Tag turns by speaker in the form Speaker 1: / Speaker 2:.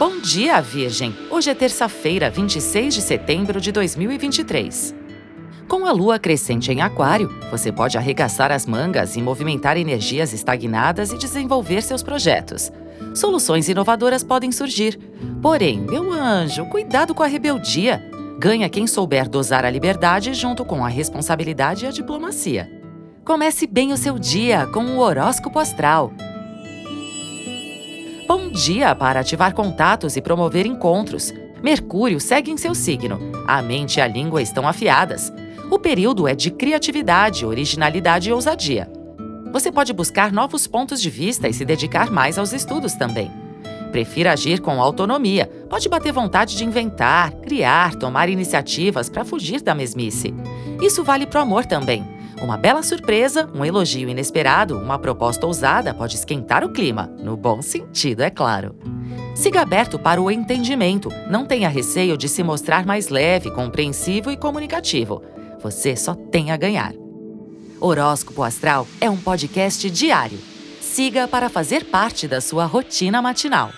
Speaker 1: Bom dia, Virgem! Hoje é terça-feira, 26 de setembro de 2023. Com a lua crescente em Aquário, você pode arregaçar as mangas e movimentar energias estagnadas e desenvolver seus projetos. Soluções inovadoras podem surgir. Porém, meu anjo, cuidado com a rebeldia. Ganha quem souber dosar a liberdade junto com a responsabilidade e a diplomacia. Comece bem o seu dia com o horóscopo astral. Bom dia para ativar contatos e promover encontros. Mercúrio segue em seu signo. A mente e a língua estão afiadas. O período é de criatividade, originalidade e ousadia. Você pode buscar novos pontos de vista e se dedicar mais aos estudos também. Prefira agir com autonomia. Pode bater vontade de inventar, criar, tomar iniciativas para fugir da mesmice. Isso vale para o amor também. Uma bela surpresa, um elogio inesperado, uma proposta ousada pode esquentar o clima, no bom sentido, é claro. Siga aberto para o entendimento, não tenha receio de se mostrar mais leve, compreensivo e comunicativo. Você só tem a ganhar. Horóscopo Astral é um podcast diário. Siga para fazer parte da sua rotina matinal.